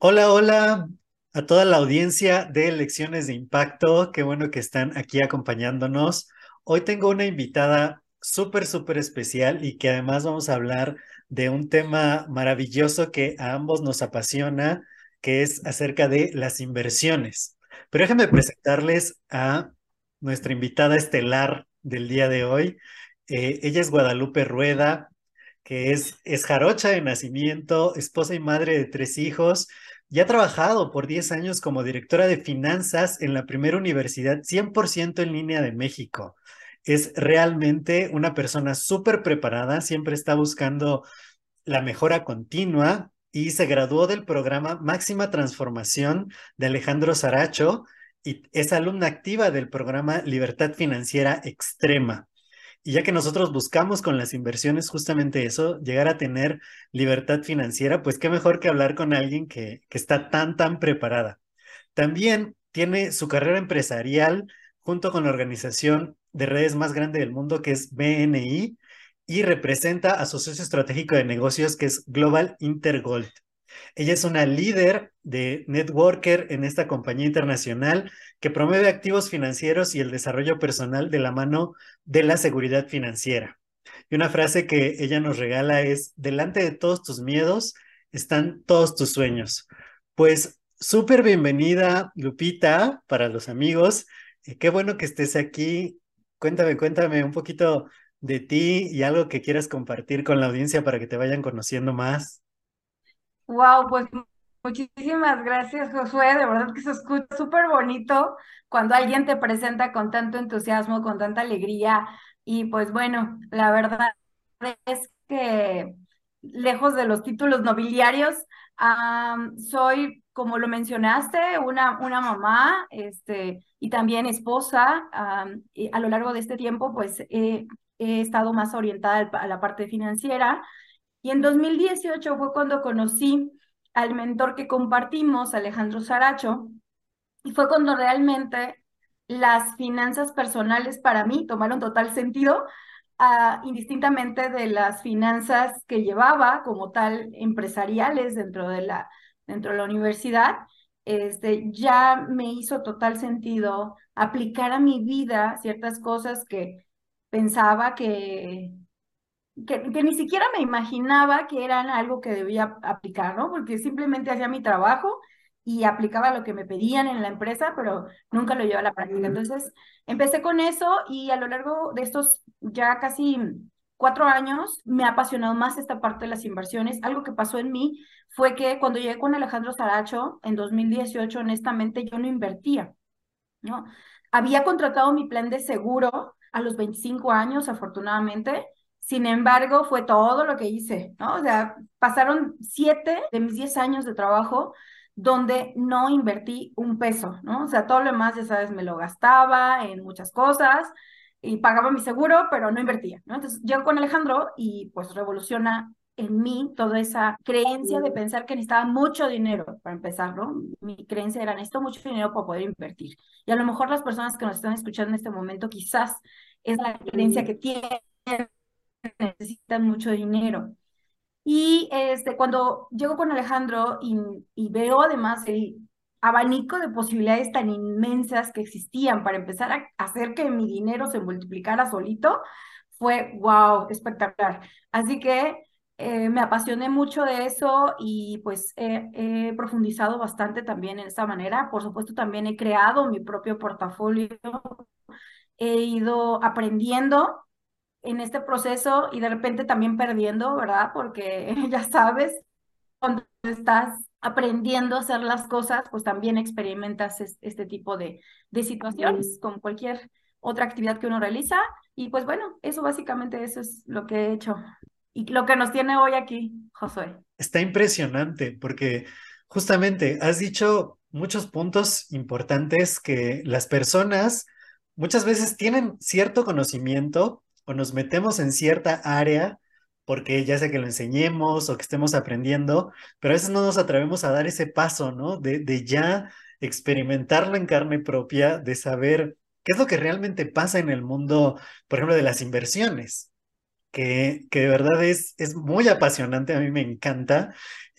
Hola, hola a toda la audiencia de Lecciones de Impacto. Qué bueno que están aquí acompañándonos. Hoy tengo una invitada súper, súper especial y que además vamos a hablar de un tema maravilloso que a ambos nos apasiona, que es acerca de las inversiones. Pero déjenme presentarles a nuestra invitada estelar del día de hoy. Eh, ella es Guadalupe Rueda, que es, es jarocha de nacimiento, esposa y madre de tres hijos, y ha trabajado por 10 años como directora de finanzas en la primera universidad 100% en línea de México. Es realmente una persona súper preparada, siempre está buscando la mejora continua y se graduó del programa Máxima Transformación de Alejandro Saracho y es alumna activa del programa Libertad Financiera Extrema. Y ya que nosotros buscamos con las inversiones justamente eso, llegar a tener libertad financiera, pues qué mejor que hablar con alguien que, que está tan, tan preparada. También tiene su carrera empresarial junto con la organización de redes más grande del mundo, que es BNI, y representa a su socio estratégico de negocios, que es Global Intergold. Ella es una líder de networker en esta compañía internacional que promueve activos financieros y el desarrollo personal de la mano de la seguridad financiera. Y una frase que ella nos regala es, delante de todos tus miedos están todos tus sueños. Pues súper bienvenida, Lupita, para los amigos. Eh, qué bueno que estés aquí. Cuéntame, cuéntame un poquito de ti y algo que quieras compartir con la audiencia para que te vayan conociendo más. Wow, pues muchísimas gracias, Josué. De verdad que se escucha súper bonito cuando alguien te presenta con tanto entusiasmo, con tanta alegría. Y pues bueno, la verdad es que lejos de los títulos nobiliarios, soy, como lo mencionaste, una, una mamá este, y también esposa. a lo largo de este tiempo, pues he estado más orientada a la parte financiera y en 2018 fue cuando conocí al mentor que compartimos, Alejandro Saracho, y fue cuando realmente las finanzas personales para mí tomaron total sentido, uh, indistintamente de las finanzas que llevaba como tal empresariales dentro de la, dentro de la universidad. Este, ya me hizo total sentido aplicar a mi vida ciertas cosas que pensaba que, que, ni siquiera me imaginaba que eran algo que debía aplicar, ¿no? Porque simplemente hacía mi trabajo y aplicaba lo que me pedían en la empresa, pero nunca lo llevaba a la práctica. Entonces, empecé con eso y a lo largo de estos ya casi cuatro años me ha apasionado más esta parte de las inversiones. Algo que pasó en mí fue que cuando llegué con Alejandro Saracho en 2018, honestamente, yo no invertía, ¿no? Había contratado mi plan de seguro a los 25 años, afortunadamente, sin embargo, fue todo lo que hice, ¿no? O sea, pasaron siete de mis diez años de trabajo donde no invertí un peso, ¿no? O sea, todo lo demás, ya sabes, me lo gastaba en muchas cosas y pagaba mi seguro, pero no invertía, ¿no? Entonces, llego con Alejandro y pues revoluciona en mí toda esa creencia de pensar que necesitaba mucho dinero para empezar, ¿no? Mi creencia era, necesito mucho dinero para poder invertir. Y a lo mejor las personas que nos están escuchando en este momento quizás es la creencia que tienen necesitan mucho dinero. Y este, cuando llego con Alejandro y, y veo además el abanico de posibilidades tan inmensas que existían para empezar a hacer que mi dinero se multiplicara solito, fue wow, espectacular. Así que eh, me apasioné mucho de eso y pues he profundizado bastante también en esta manera. Por supuesto, también he creado mi propio portafolio, he ido aprendiendo en este proceso y de repente también perdiendo, ¿verdad? Porque ya sabes, cuando estás aprendiendo a hacer las cosas, pues también experimentas este tipo de, de situaciones, como cualquier otra actividad que uno realiza. Y pues bueno, eso básicamente eso es lo que he hecho y lo que nos tiene hoy aquí, Josué. Está impresionante porque justamente has dicho muchos puntos importantes que las personas muchas veces tienen cierto conocimiento, o nos metemos en cierta área porque ya sea que lo enseñemos o que estemos aprendiendo, pero a veces no nos atrevemos a dar ese paso, ¿no? De, de ya experimentarlo en carne propia, de saber qué es lo que realmente pasa en el mundo, por ejemplo, de las inversiones, que, que de verdad es, es muy apasionante, a mí me encanta.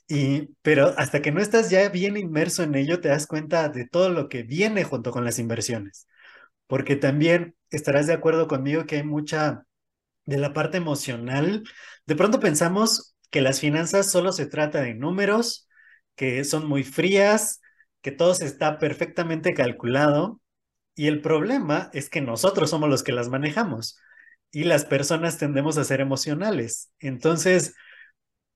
Y, pero hasta que no estás ya bien inmerso en ello, te das cuenta de todo lo que viene junto con las inversiones. Porque también estarás de acuerdo conmigo que hay mucha de la parte emocional. De pronto pensamos que las finanzas solo se trata de números, que son muy frías, que todo está perfectamente calculado. Y el problema es que nosotros somos los que las manejamos y las personas tendemos a ser emocionales. Entonces,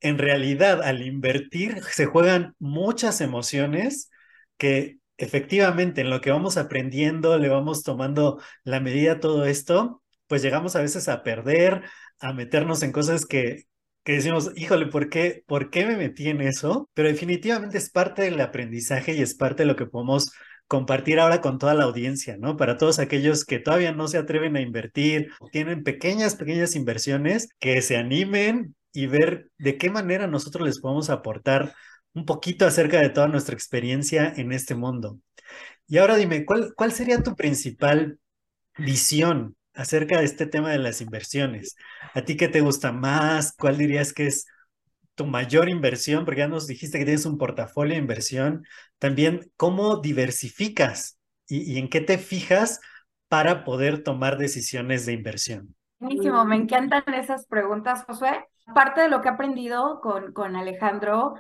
en realidad, al invertir, se juegan muchas emociones que efectivamente en lo que vamos aprendiendo, le vamos tomando la medida a todo esto, pues llegamos a veces a perder, a meternos en cosas que, que decimos, híjole, ¿por qué, ¿por qué me metí en eso? Pero definitivamente es parte del aprendizaje y es parte de lo que podemos compartir ahora con toda la audiencia, ¿no? Para todos aquellos que todavía no se atreven a invertir, tienen pequeñas, pequeñas inversiones, que se animen y ver de qué manera nosotros les podemos aportar un poquito acerca de toda nuestra experiencia en este mundo. Y ahora dime, ¿cuál, cuál sería tu principal visión acerca de este tema de las inversiones? ¿A ti qué te gusta más? ¿Cuál dirías que es tu mayor inversión? Porque ya nos dijiste que tienes un portafolio de inversión. También, ¿cómo diversificas y, y en qué te fijas para poder tomar decisiones de inversión? Buenísimo, me encantan esas preguntas, Josué. Parte de lo que he aprendido con, con Alejandro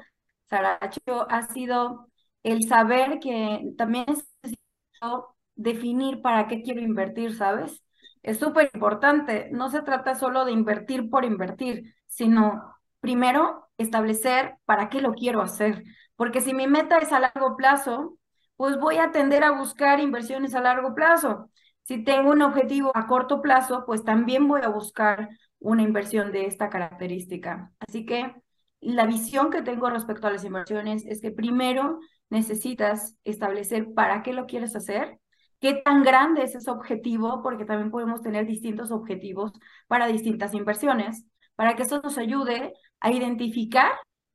Saracho ha sido el saber que también necesito definir para qué quiero invertir, ¿sabes? Es súper importante. No se trata solo de invertir por invertir, sino primero establecer para qué lo quiero hacer. Porque si mi meta es a largo plazo, pues voy a tender a buscar inversiones a largo plazo. Si tengo un objetivo a corto plazo, pues también voy a buscar una inversión de esta característica. Así que la visión que tengo respecto a las inversiones es que primero necesitas establecer para qué lo quieres hacer, qué tan grande es ese objetivo, porque también podemos tener distintos objetivos para distintas inversiones, para que eso nos ayude a identificar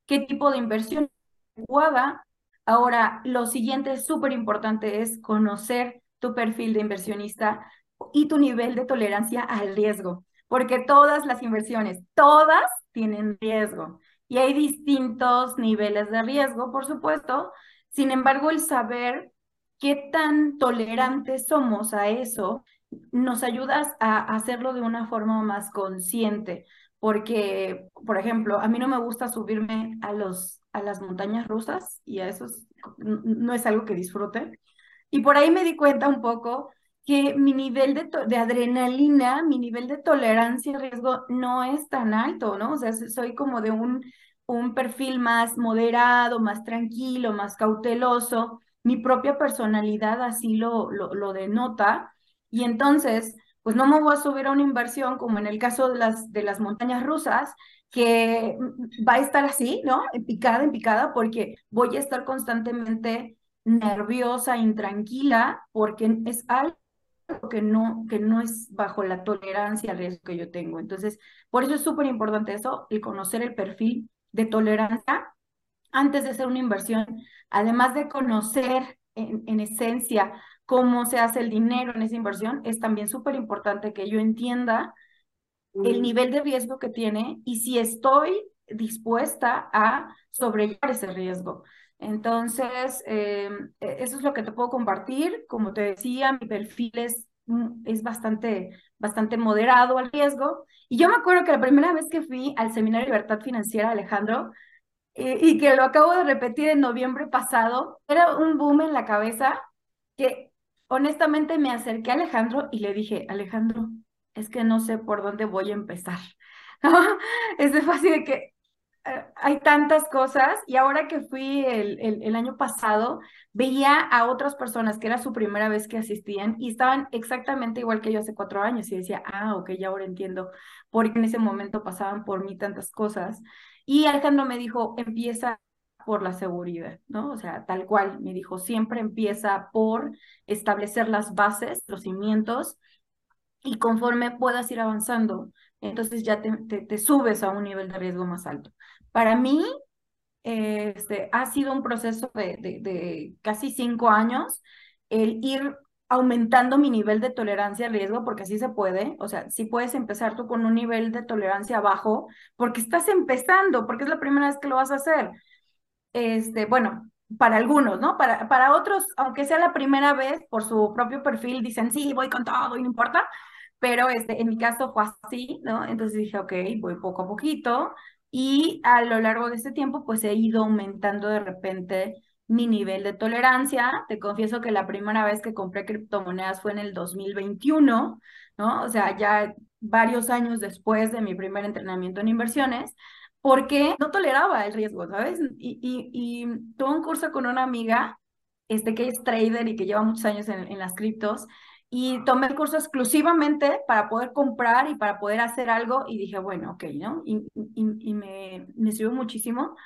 qué tipo de inversión adecuada. Ahora, lo siguiente súper importante es conocer tu perfil de inversionista y tu nivel de tolerancia al riesgo, porque todas las inversiones, todas tienen riesgo y hay distintos niveles de riesgo, por supuesto. Sin embargo, el saber qué tan tolerantes somos a eso nos ayuda a hacerlo de una forma más consciente, porque, por ejemplo, a mí no me gusta subirme a, los, a las montañas rusas y a eso no es algo que disfrute. Y por ahí me di cuenta un poco que mi nivel de, de, adrenalina, mi nivel de tolerancia a riesgo no es tan alto, ¿no? O sea, soy como de un, un perfil más moderado, más tranquilo, más cauteloso. Mi propia personalidad así lo, lo, lo denota. Y entonces, pues no me voy a subir a una inversión como en el caso de las, de las montañas rusas, que va a estar así, ¿no? En picada, en picada, porque voy a estar constantemente nerviosa, intranquila, porque es algo que no, que no es bajo la tolerancia al riesgo que yo tengo. Entonces, por eso es súper importante eso, el conocer el perfil de tolerancia antes de hacer una inversión, además de conocer en, en esencia cómo se hace el dinero en esa inversión, es también súper importante que yo entienda el nivel de riesgo que tiene y si estoy dispuesta a sobrellevar ese riesgo. Entonces, em, e, eso es lo que te puedo compartir. Como te decía, mi perfil es, mm, es bastante, bastante moderado al riesgo. Y yo me acuerdo que la primera vez que fui al Seminario Libertad Financiera, Alejandro, eh, y que lo acabo de repetir en noviembre pasado, era un boom en la cabeza que honestamente me acerqué a Alejandro y le dije, Alejandro, es que no sé por dónde voy a empezar. es fácil de que eh, hay tantas cosas y ahora que fui el, el, año pasado, veía a otras personas que era su primera vez que asistían y estaban exactamente igual que yo hace cuatro años y decía, ah, ok, ya ahora entiendo por qué en ese momento pasaban por mí tantas cosas. Y Alejandro me dijo, empieza por la seguridad, ¿no? O sea, tal cual, me dijo, siempre empieza por establecer las bases, los cimientos y conforme puedas ir avanzando, entonces ya te, te, subes a un nivel de riesgo más alto. Para mí, este, ha sido un proceso de, de, casi cinco años el ir aumentando mi nivel de tolerancia al riesgo, porque así se puede, o sea, sí puedes empezar tú con un nivel de tolerancia bajo, porque estás empezando, porque es la primera vez que lo vas a hacer. este, bueno, para algunos, ¿no? Para, para otros, aunque sea la primera vez, por su propio perfil, dicen, sí, voy con todo y no importa, pero este, en mi caso fue así, ¿no? Entonces dije, ok, voy poco a poquito y a lo largo de este tiempo, pues he ido aumentando de repente mi nivel de tolerancia. Te confieso que la primera vez que compré criptomonedas fue en el 2021, ¿no? O sea, ya varios años después de mi primer entrenamiento en inversiones, porque no toleraba el riesgo, ¿sabes? Y, y, y tuve un curso con una amiga, este, que es trader y que lleva muchos años en, en las criptos, y tomé el curso exclusivamente para poder comprar y para poder hacer algo y dije, bueno, ok, ¿no? Y, me, me sirvió muchísimo.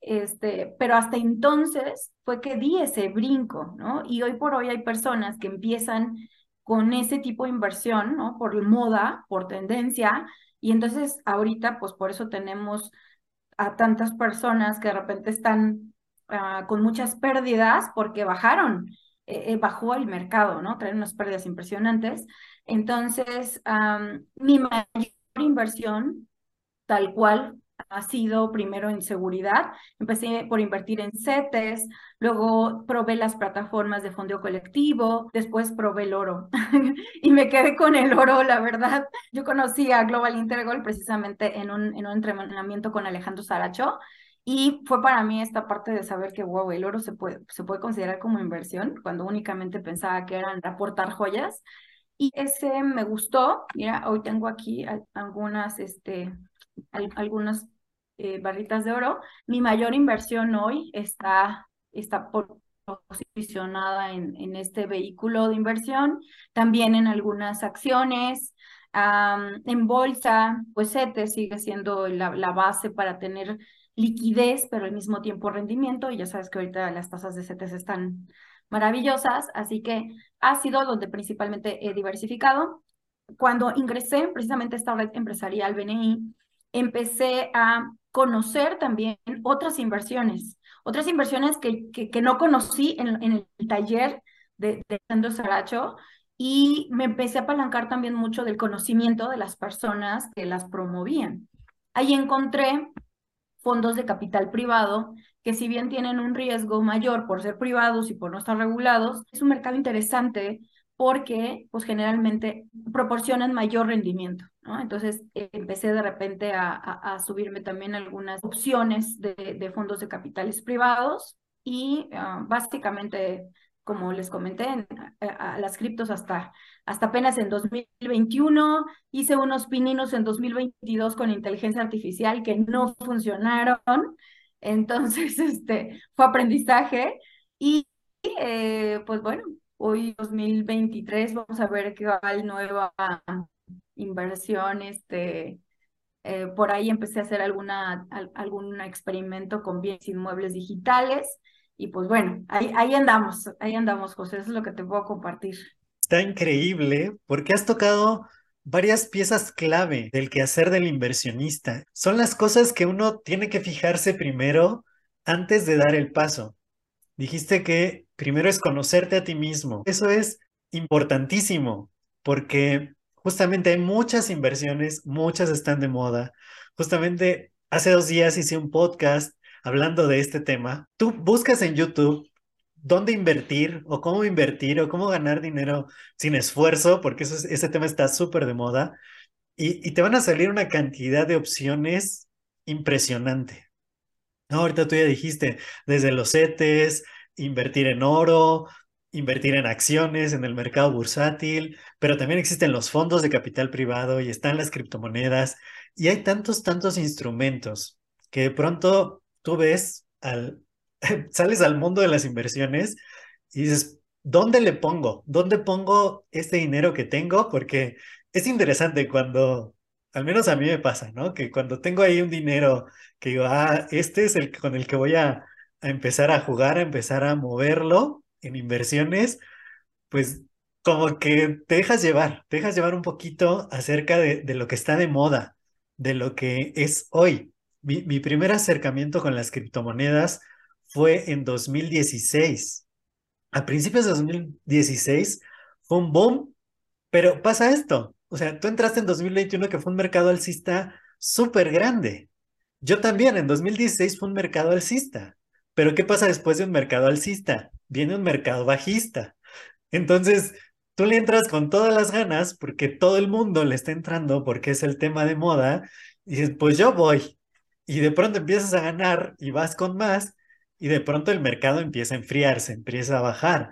Este, pero hasta entonces fue que di ese brinco, ¿no? Y hoy por hoy hay personas que empiezan con ese tipo de inversión, ¿no? Por moda, por tendencia, y entonces ahorita, pues por eso tenemos a tantas personas que de repente están uh, con muchas pérdidas porque bajaron, eh, bajó el mercado, ¿no? Traen unas pérdidas impresionantes. Entonces, mi mayor inversión, tal cual, ha sido primero en seguridad. Empecé por invertir en CETES, luego probé las plataformas de fondeo colectivo, después probé el oro y me quedé con el oro, la verdad. Yo conocí a Global Intergol precisamente en un, en un entrenamiento con Alejandro Saracho y fue para mí esta parte de saber que, wow, el oro se puede, se puede considerar como inversión cuando únicamente pensaba que eran aportar joyas. Y ese me gustó. Mira, hoy tengo aquí algunas, este, algunas eh, barritas de oro. Mi mayor inversión hoy está, está posicionada en, en este vehículo de inversión, también en algunas acciones, en bolsa, pues CETE sigue siendo la, base para tener liquidez, pero al mismo tiempo rendimiento, y ya sabes que ahorita las tasas de CETES están maravillosas, así que ha sido donde principalmente he diversificado. Cuando ingresé precisamente a esta red empresarial BNI, empecé a conocer también otras inversiones, otras inversiones que, que, no conocí en, en, el taller de, de Saracho y me empecé a apalancar también mucho del conocimiento de las personas que las promovían. Ahí encontré fondos de capital privado que si bien tienen un riesgo mayor por ser privados y por no estar regulados, es un mercado interesante porque pues generalmente proporcionan mayor rendimiento. Entonces eh, empecé de repente a, subirme también algunas opciones de, fondos de capitales privados y uh, básicamente, como les comenté, a, a, las criptos hasta, hasta apenas en 2021, hice unos pininos en 2022 con inteligencia artificial que no funcionaron, entonces este, fue aprendizaje y eh, pues bueno, hoy 2023 vamos a ver qué va el nueva inversión, este, eh, por ahí empecé a hacer alguna, algún experimento con bienes inmuebles digitales y pues bueno, ahí, andamos, ahí andamos, José, eso es lo que te puedo compartir. Está increíble porque has tocado varias piezas clave del quehacer del inversionista. Son las cosas que uno tiene que fijarse primero antes de dar el paso. Dijiste que primero es conocerte a ti mismo. Eso es importantísimo porque justamente hay muchas inversiones, muchas están de moda. Justamente hace dos días hice un podcast hablando de este tema. Tú buscas en YouTube dónde invertir o cómo invertir o cómo ganar dinero sin esfuerzo, porque eso ese tema está súper de moda, y, y, te van a salir una cantidad de opciones impresionante. No, ahorita tú ya dijiste, desde los CETES, invertir en oro, invertir en acciones, en el mercado bursátil, pero también existen los fondos de capital privado y están las criptomonedas y hay tantos, tantos instrumentos que de pronto tú ves, al, sales al mundo de las inversiones y dices, ¿dónde le pongo? ¿Dónde pongo este dinero que tengo? Porque es interesante cuando al menos a mí me pasa, ¿no? Que cuando tengo ahí un dinero que digo, ah, este es el con el que voy a, empezar a jugar, a empezar a moverlo en inversiones, pues como que te dejas llevar, te dejas llevar un poquito acerca de lo que está de moda, de lo que es hoy. Mi, primer acercamiento con las criptomonedas fue en 2016. A principios de 2016 fue un boom, pero pasa esto, o sea, tú entraste en 2021 que fue un mercado alcista súper grande. Yo también en 2016 fue un mercado alcista. Pero ¿qué pasa después de un mercado alcista? Viene un mercado bajista. Entonces, tú le entras con todas las ganas porque todo el mundo le está entrando porque es el tema de moda y dices, pues yo voy. Y de pronto empiezas a ganar y vas con más y de pronto el mercado empieza a enfriarse, empieza a bajar.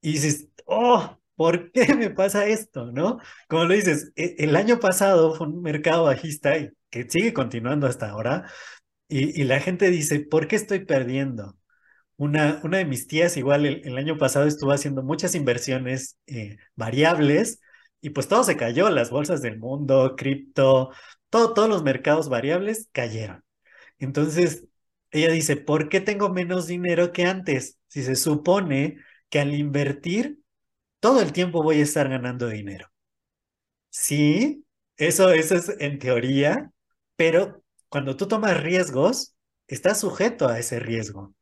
Y dices, oh, ¿por qué me pasa esto? ¿No? Como lo dices, e, el año pasado fue un mercado bajista y que sigue continuando hasta ahora. Y, y la gente dice, ¿por qué estoy perdiendo? Una, una de mis tías igual el, año pasado estuvo haciendo muchas inversiones eh, variables y pues todo se cayó, las bolsas del mundo, cripto, todo, todos los mercados variables cayeron. Entonces, ella dice, ¿por qué tengo menos dinero que antes? Si se supone que al invertir, todo el tiempo voy a estar ganando dinero. Sí, eso, eso es en teoría, pero cuando tú tomas riesgos, estás sujeto a ese riesgo.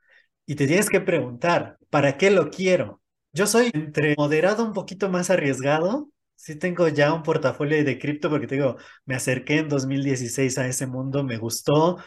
Y te tienes que preguntar, ¿para qué lo quiero? Yo soy entre moderado un poquito más arriesgado. Sí tengo ya un portafolio de cripto porque te digo, me acerqué en 2016 a ese mundo, me gustó.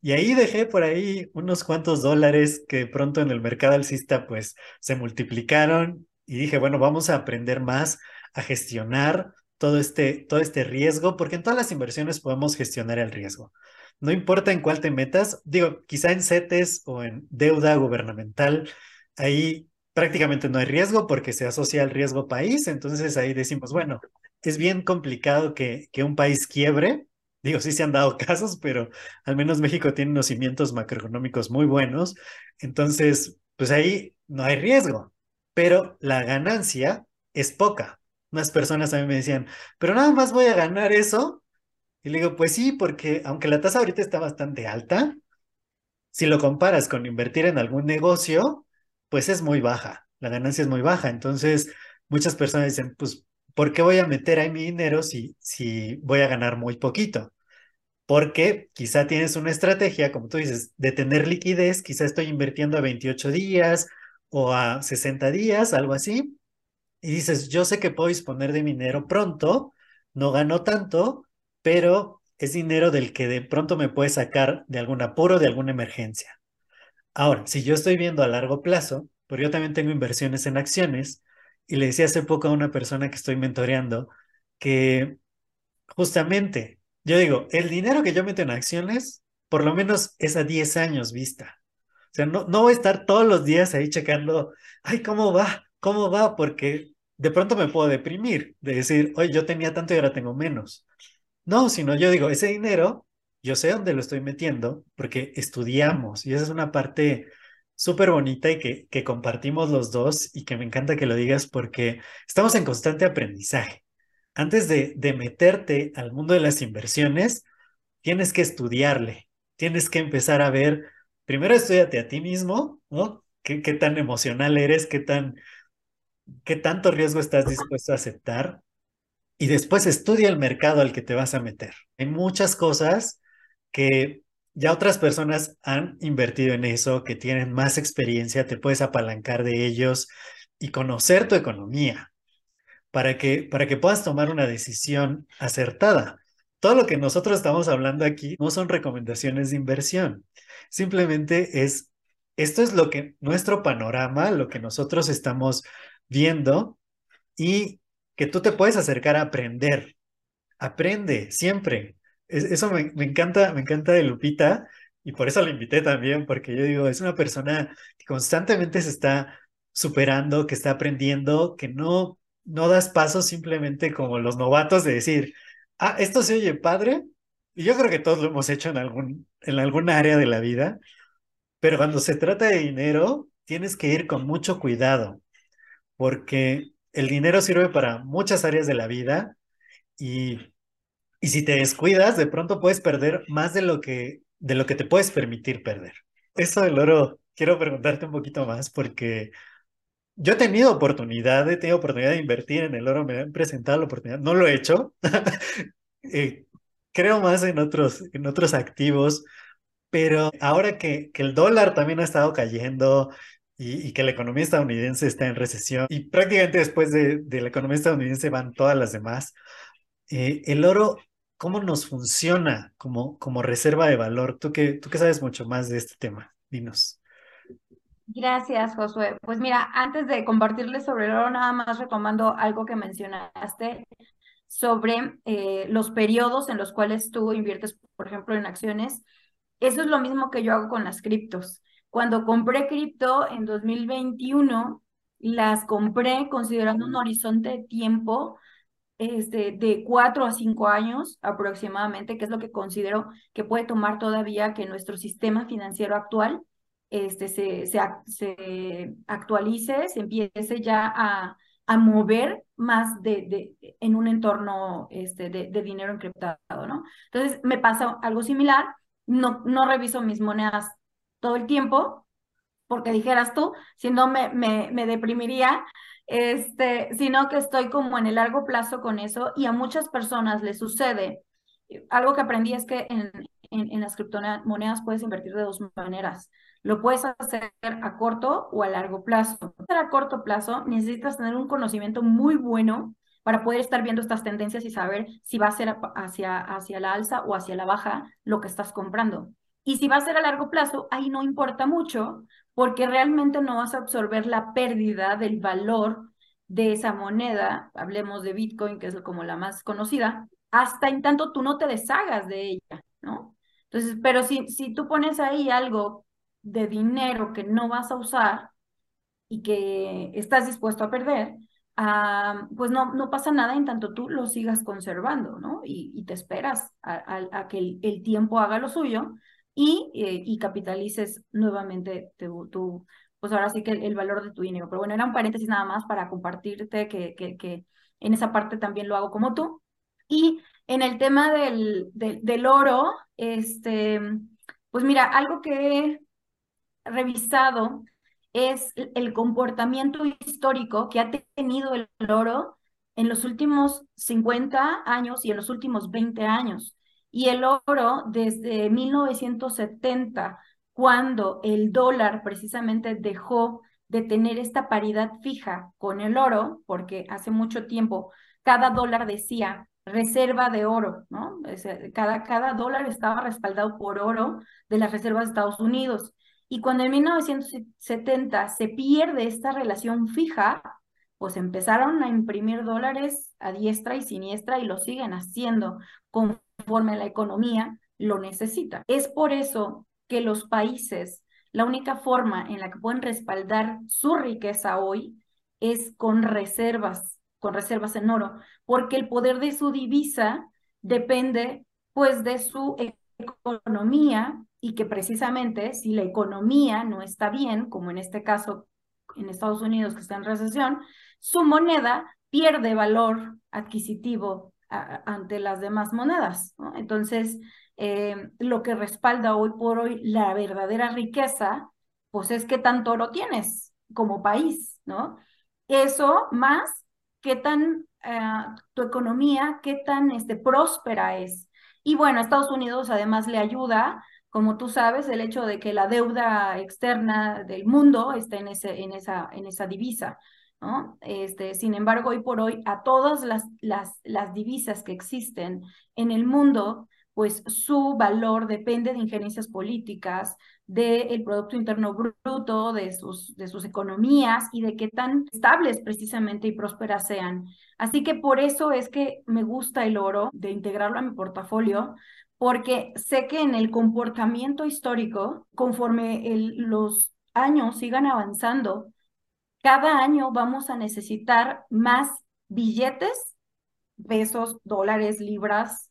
Y ahí dejé por ahí unos cuantos dólares que pronto en el mercado alcista pues se multiplicaron y dije, bueno, vamos a aprender más a gestionar todo este, todo este riesgo, porque en todas las inversiones podemos gestionar el riesgo. No importa en cuál te metas, digo, quizá en CETES o en deuda gubernamental, ahí prácticamente no hay riesgo porque se asocia al riesgo país, entonces ahí decimos, bueno, es bien complicado que, que un país quiebre, digo, sí se han dado casos, pero al menos México tiene unos cimientos macroeconómicos muy buenos, entonces, pues ahí no hay riesgo, pero la ganancia es poca. Unas personas a mí me decían, pero nada más voy a ganar eso y le digo, pues sí, porque aunque la tasa ahorita está bastante alta, si lo comparas con invertir en algún negocio, pues es muy baja, la ganancia es muy baja. Entonces, muchas personas dicen, pues, ¿por qué voy a meter ahí mi dinero si, si voy a ganar muy poquito? Porque quizá tienes una estrategia, como tú dices, de tener liquidez, quizá estoy invirtiendo a 28 días o a 60 días, algo así, y dices, yo sé que puedo disponer de mi dinero pronto, no gano tanto, pero es dinero del que de pronto me puede sacar de algún apuro, de alguna emergencia. Ahora, si yo estoy viendo a largo plazo, porque yo también tengo inversiones en acciones, y le decía hace poco a una persona que estoy mentoreando que justamente, yo digo, el dinero que yo meto en acciones, por lo menos es a 10 años vista. O sea, no, no voy a estar todos los días ahí checando, ay, ¿cómo va? ¿Cómo va? Porque de pronto me puedo deprimir, de decir, oye, yo tenía tanto y ahora tengo menos. No, sino yo digo, ese dinero, yo sé dónde lo estoy metiendo porque estudiamos y esa es una parte súper bonita y que, que compartimos los dos y que me encanta que lo digas porque estamos en constante aprendizaje. Antes de, de meterte al mundo de las inversiones, tienes que estudiarle, tienes que empezar a ver, primero estudiate a ti mismo, ¿no? ¿Qué, qué tan emocional eres? ¿Qué, tan, ¿Qué tanto riesgo estás dispuesto a aceptar? y después estudia el mercado al que te vas a meter. Hay muchas cosas que ya otras personas han invertido en eso, que tienen más experiencia, te puedes apalancar de ellos y conocer tu economía para que, para que puedas tomar una decisión acertada. Todo lo que nosotros estamos hablando aquí no son recomendaciones de inversión, simplemente es, esto es lo que nuestro panorama, lo que nosotros estamos viendo y que tú te puedes acercar a aprender. Aprende siempre. Eso me, encanta, me encanta de Lupita y por eso la invité también, porque yo digo, es una persona que constantemente se está superando, que está aprendiendo, que no, no das pasos simplemente como los novatos de decir, ah, esto se oye padre. Y yo creo que todos lo hemos hecho en, algún, en alguna área de la vida, pero cuando se trata de dinero, tienes que ir con mucho cuidado, porque el dinero sirve para muchas áreas de la vida y, y si te descuidas, de pronto puedes perder más de lo que, de lo que te puedes permitir perder. Eso del oro, quiero preguntarte un poquito más porque yo he tenido oportunidad, he tenido oportunidad de invertir en el oro, me han presentado la oportunidad, no lo he hecho. Eh, creo más en otros, en otros activos, pero ahora que, que el dólar también ha estado cayendo, y, que la economía estadounidense está en recesión y prácticamente después de, la economía estadounidense van todas las demás. Eh, el oro, ¿cómo nos funciona como, como reserva de valor? Tú que, tú que sabes mucho más de este tema, dinos. Gracias, Josué. Pues mira, antes de compartirles sobre el oro, nada más retomando algo que mencionaste sobre eh, los periodos en los cuales tú inviertes, por ejemplo, en acciones. Eso es lo mismo que yo hago con las criptos. Cuando compré cripto en 2021, las compré considerando un horizonte de tiempo este, de cuatro a cinco años aproximadamente, que es lo que considero que puede tomar todavía que nuestro sistema financiero actual este, se, se, se actualice, se empiece ya a, a mover más de, de, en un entorno este, de, de, dinero encriptado, ¿no? Entonces me pasa algo similar, no, no reviso mis monedas todo el tiempo, porque dijeras tú, si no me, me, me deprimiría, este, sino que estoy como en el largo plazo con eso y a muchas personas les sucede. Algo que aprendí es que en, en, en las criptomonedas puedes invertir de dos maneras. Lo puedes hacer a corto o a largo plazo. A corto plazo necesitas tener un conocimiento muy bueno para poder estar viendo estas tendencias y saber si va a ser hacia, hacia la alza o hacia la baja lo que estás comprando. Y si va a ser a largo plazo, ahí no importa mucho porque realmente no vas a absorber la pérdida del valor de esa moneda, hablemos de Bitcoin, que es como la más conocida, hasta en tanto tú no te deshagas de ella, ¿no? Entonces, pero si, si tú pones ahí algo de dinero que no vas a usar y que estás dispuesto a perder, uh, pues no, no pasa nada en tanto tú lo sigas conservando, ¿no? Y, te esperas a, que el, tiempo haga lo suyo y, eh, y capitalices nuevamente tu, pues ahora sí que el, valor de tu dinero. Pero bueno, era un paréntesis nada más para compartirte que, que, en esa parte también lo hago como tú. Y en el tema del, del, del oro, este, pues mira, algo que revisado es el comportamiento histórico que ha tenido el oro en los últimos 50 años y en los últimos 20 años. Y el oro desde 1970, cuando el dólar precisamente dejó de tener esta paridad fija con el oro, porque hace mucho tiempo cada dólar decía reserva de oro, ¿no? Cada, cada dólar estaba respaldado por oro de las reservas de Estados Unidos. Y cuando en 1970 se pierde esta relación fija, pues empezaron a imprimir dólares a diestra y siniestra y lo siguen haciendo la economía lo necesita. Es por eso que los países, la única forma en la que pueden respaldar su riqueza hoy es con reservas, con reservas en oro, porque el poder de su divisa depende pues de su economía y que precisamente si la economía no está bien, como en este caso en Estados Unidos que está en recesión, su moneda pierde valor adquisitivo ante las demás monedas. Entonces, eh, lo que respalda hoy por hoy la verdadera riqueza, pues es que tanto oro tienes como país, ¿no? Eso más qué tan eh, tu economía, qué tan este, próspera es. Y bueno, Estados Unidos además le ayuda como tú sabes, el hecho de que la deuda externa del mundo está en, ese, en, esa, en esa divisa. Este, sin embargo, hoy por hoy, a todas las, divisas que existen en el mundo, pues su valor depende de injerencias políticas, del Producto Interno Bruto, de sus, de economías y de qué tan estables precisamente y prósperas sean. Así que por eso es que me gusta el oro, de integrarlo a mi portafolio, porque sé que en el comportamiento histórico, conforme los años sigan avanzando, cada año vamos a necesitar más billetes, pesos, dólares, libras,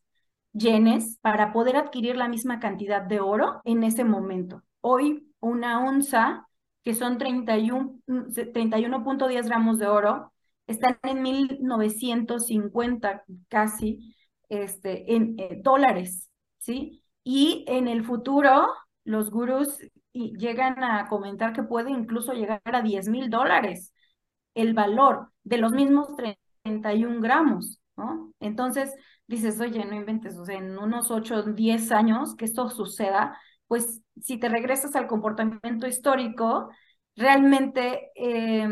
yenes, para poder adquirir la misma cantidad de oro en ese momento. Hoy una onza, que son 31.10 31 gramos de oro, están en 1950 casi este, en eh, dólares. ¿sí? Y en el futuro, los gurús llegan a comentar que puede incluso llegar a 10 mil dólares el valor de los mismos 31 gramos, ¿no? Entonces dices, oye, no inventes, o sea, en unos 8, 10 años que esto suceda, pues si te regresas al comportamiento histórico, realmente eh,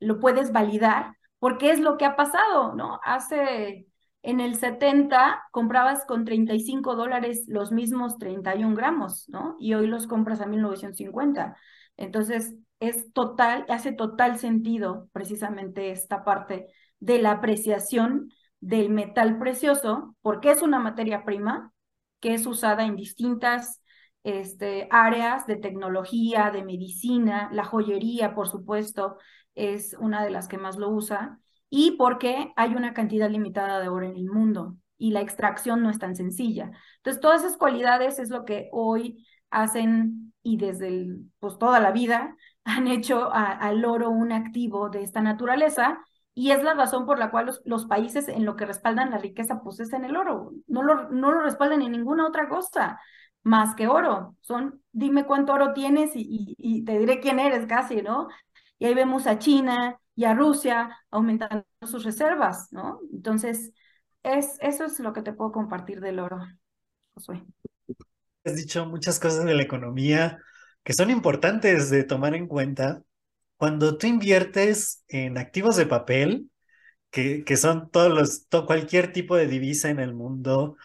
lo puedes validar porque es lo que ha pasado, ¿no? Hace en el 70 comprabas con 35 dólares los mismos 31 gramos, ¿no? Y hoy los compras a 1950. Entonces, es total, hace total sentido precisamente esta parte de la apreciación del metal precioso, porque es una materia prima que es usada en distintas este, áreas de tecnología, de medicina, la joyería, por supuesto, es una de las que más lo usa, y porque hay una cantidad limitada de oro en el mundo y la extracción no es tan sencilla. Entonces, todas esas cualidades es lo que hoy hacen y desde pues, toda la vida han hecho al oro un activo de esta naturaleza y es la razón por la cual los, países en lo que respaldan la riqueza pues es en el oro, no lo, no lo respaldan en ninguna otra cosa más que oro. Son, dime cuánto oro tienes y, y te diré quién eres casi, ¿no? Y ahí vemos a China y a Rusia aumentando sus reservas, ¿no? Entonces, es, eso es lo que te puedo compartir del oro, Josué. Has dicho muchas cosas de la economía que son importantes de tomar en cuenta. Cuando tú inviertes en activos de papel, que, que son todos los, cualquier tipo de divisa en el mundo,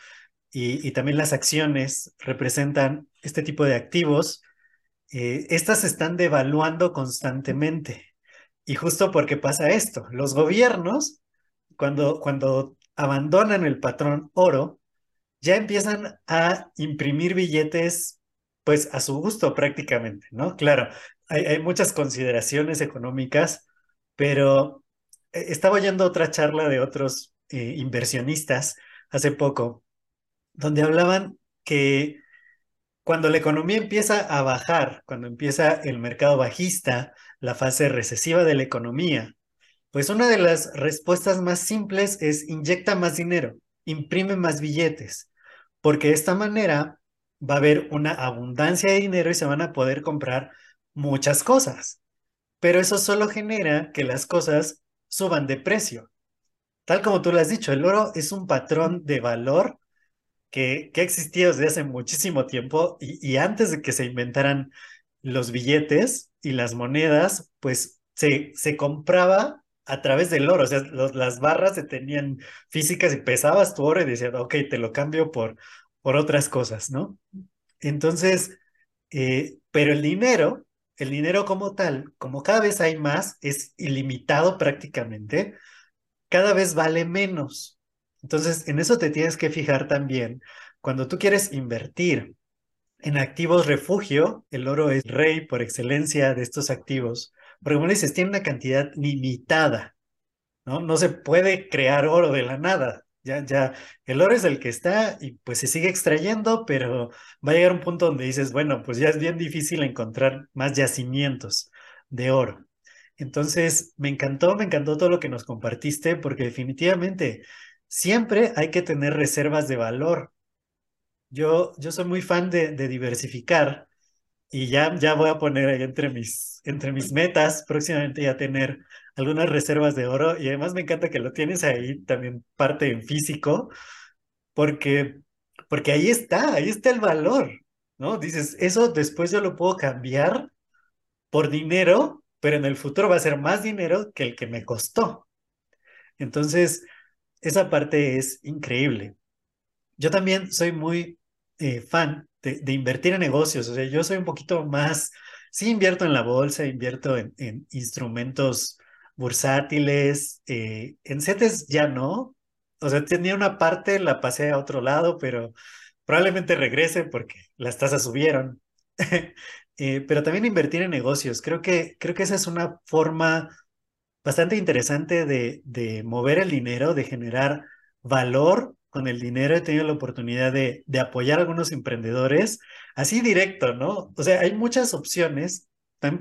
y, y, también las acciones representan este tipo de activos, eh, estas están devaluando constantemente. Y justo porque pasa esto, los gobiernos, cuando, cuando abandonan el patrón oro, ya empiezan a imprimir billetes pues a su gusto prácticamente, ¿no? Claro, hay, muchas consideraciones económicas, pero eh, estaba oyendo otra charla de otros eh, inversionistas hace poco, donde hablaban que cuando la economía empieza a bajar, cuando empieza el mercado bajista, la fase recesiva de la economía, pues una de las respuestas más simples es inyecta más dinero, imprime más billetes, porque de esta manera va a haber una abundancia de dinero y se van a poder comprar muchas cosas. Pero eso solo genera que las cosas suban de precio. Tal como tú lo has dicho, el oro es un patrón de valor que, ha existido desde hace muchísimo tiempo y, antes de que se inventaran los billetes y las monedas, pues se, se compraba a través del oro, o sea, las barras se tenían físicas y pesabas tu oro y decías, ok, te lo cambio por, por otras cosas, ¿no? Entonces, eh, pero el dinero, el dinero como tal, como cada vez hay más, es ilimitado prácticamente, cada vez vale menos. Entonces, en eso te tienes que fijar también. Cuando tú quieres invertir en activos refugio, el oro es rey por excelencia de estos activos porque como dices, tiene una cantidad limitada, ¿no? No se puede crear oro de la nada. Ya, ya, el oro es el que está y pues se sigue extrayendo, pero va a llegar un punto donde dices, bueno, pues ya es bien difícil encontrar más yacimientos de oro. Entonces, me encantó, me encantó todo lo que nos compartiste, porque definitivamente siempre hay que tener reservas de valor. Yo, yo soy muy fan de, diversificar y ya, ya voy a poner ahí entre mis, entre mis metas próximamente ya tener algunas reservas de oro y además me encanta que lo tienes ahí también parte en físico porque, porque ahí está, ahí está el valor, ¿no? Dices, eso después yo lo puedo cambiar por dinero, pero en el futuro va a ser más dinero que el que me costó. Entonces, esa parte es increíble. Yo también soy muy eh, fan de, invertir en negocios. O sea, yo soy un poquito más, sí invierto en la bolsa, invierto en, instrumentos bursátiles, eh, en CETES ya no. O sea, tenía una parte, la pasé a otro lado, pero probablemente regrese porque las tasas subieron. Eh, pero también invertir en negocios. Creo que, creo que esa es una forma bastante interesante de, de mover el dinero, de generar valor con el dinero he tenido la oportunidad de, de apoyar a algunos emprendedores, así directo, ¿no? O sea, hay muchas opciones,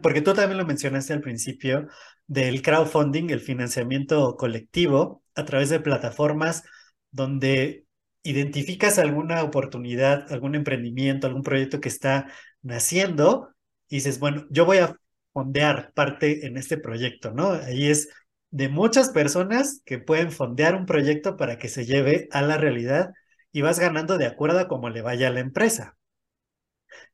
porque tú también lo mencionaste al principio, del crowdfunding, el financiamiento colectivo, a través de plataformas donde identificas alguna oportunidad, algún emprendimiento, algún proyecto que está naciendo y dices, bueno, yo voy a fondear parte en este proyecto, ¿no? Ahí es de muchas personas que pueden fondear un proyecto para que se lleve a la realidad y vas ganando de acuerdo a cómo le vaya a la empresa.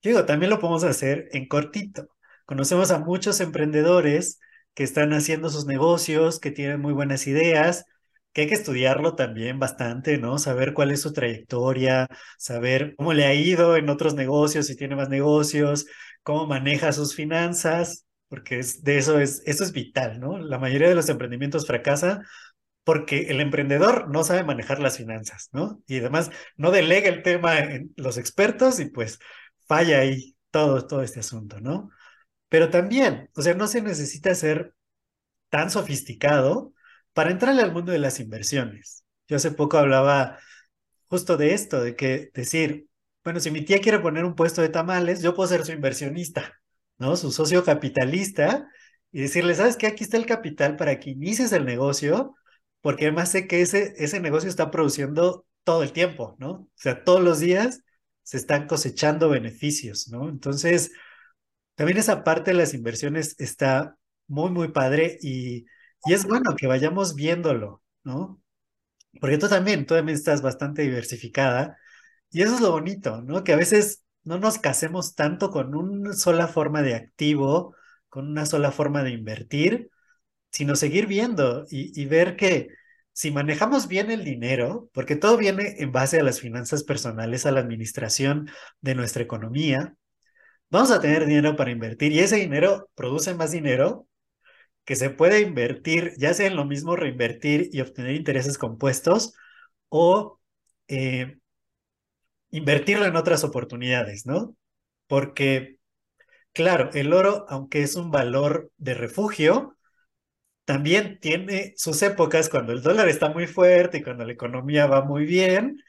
Yo digo, también lo podemos hacer en cortito. Conocemos a muchos emprendedores que están haciendo sus negocios, que tienen muy buenas ideas, que hay que estudiarlo también bastante, ¿no? Saber cuál es su trayectoria, saber cómo le ha ido en otros negocios, si tiene más negocios, cómo maneja sus finanzas porque es, de eso es, eso es vital, ¿no? La mayoría de los emprendimientos fracasa porque el emprendedor no sabe manejar las finanzas, ¿no? Y además no delega el tema en los expertos y pues falla ahí todo, todo este asunto, ¿no? Pero también, o sea, no se necesita ser tan sofisticado para entrarle al mundo de las inversiones. Yo hace poco hablaba justo de esto, de que decir, bueno, si mi tía quiere poner un puesto de tamales, yo puedo ser su inversionista, ¿no? Su socio capitalista y decirle, ¿sabes qué? Aquí está el capital para que inicies el negocio, porque además sé que ese, ese negocio está produciendo todo el tiempo, ¿no? O sea, todos los días se están cosechando beneficios, ¿no? Entonces, también esa parte de las inversiones está muy, muy padre y, y es bueno que vayamos viéndolo, ¿no? Porque tú también, tú también estás bastante diversificada y eso es lo bonito, ¿no? Que a veces no nos casemos tanto con una sola forma de activo, con una sola forma de invertir, sino seguir viendo y, ver que si manejamos bien el dinero, porque todo viene en base a las finanzas personales, a la administración de nuestra economía, vamos a tener dinero para invertir y ese dinero produce más dinero que se puede invertir, ya sea en lo mismo reinvertir y obtener intereses compuestos o eh, invertirlo en otras oportunidades, ¿no? Porque, claro, el oro, aunque es un valor de refugio, también tiene sus épocas cuando el dólar está muy fuerte y cuando la economía va muy bien,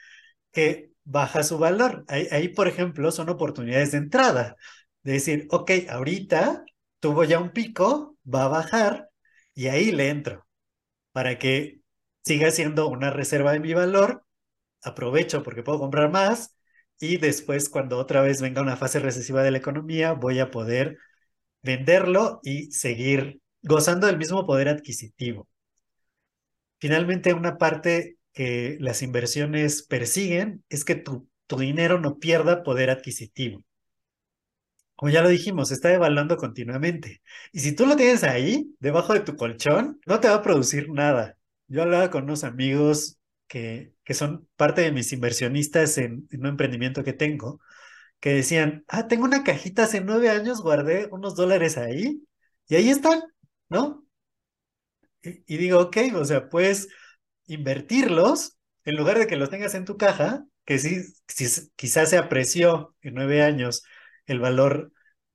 que baja su valor. Ahí, ahí por ejemplo, son oportunidades de entrada. De decir, ok, ahorita tuvo ya un pico, va a bajar y ahí le entro para que siga siendo una reserva de mi valor. Aprovecho porque puedo comprar más y después cuando otra vez venga una fase recesiva de la economía voy a poder venderlo y seguir gozando del mismo poder adquisitivo. Finalmente, una parte que las inversiones persiguen es que tu, tu dinero no pierda poder adquisitivo como ya lo dijimos, está devaluando continuamente. Y si tú lo tienes ahí, debajo de tu colchón, no te va a producir nada. Yo hablaba con unos amigos que, son parte de mis inversionistas en, un emprendimiento que tengo, que decían, ah, tengo una cajita hace nueve años, guardé unos dólares ahí y ahí están, ¿no? Y, digo, ok, o sea, puedes invertirlos en lugar de que los tengas en tu caja, que sí, quizás se apreció en nueve años el valor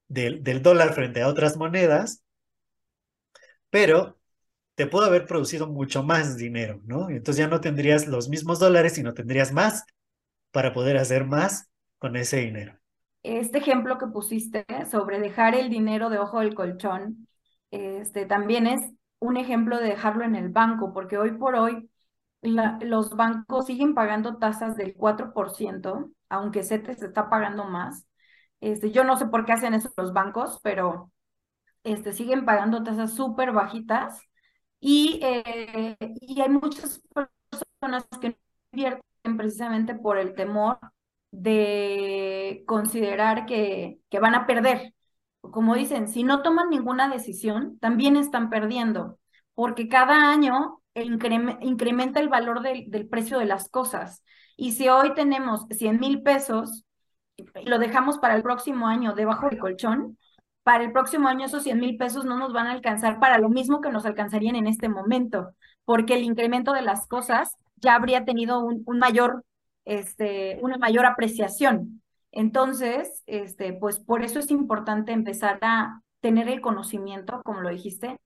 del dólar frente a otras monedas, pero te pudo haber producido mucho más dinero, ¿no? Entonces ya no tendrías los mismos dólares, sino tendrías más para poder hacer más con ese dinero. Este ejemplo que pusiste sobre dejar el dinero debajo del colchón, este, también es un ejemplo de dejarlo en el banco, porque hoy por hoy los bancos siguen pagando tasas del 4%, aunque CETES está pagando más. Este, yo no sé por qué hacen eso los bancos, pero este, siguen pagando tasas súper bajitas y, eh, y hay muchas personas que invierten precisamente por el temor de considerar que, que van a perder. Como dicen, si no toman ninguna decisión, también están perdiendo, porque cada año incrementa el valor del, del precio de las cosas. Y si hoy tenemos 100 mil pesos lo dejamos para el próximo año debajo del colchón, para el próximo año esos 100 mil pesos no nos van a alcanzar para lo mismo que nos alcanzarían en este momento, porque el incremento de las cosas ya habría tenido un, un mayor, este, una mayor apreciación. Entonces, este, pues por eso es importante empezar a tener el conocimiento, como lo dijiste,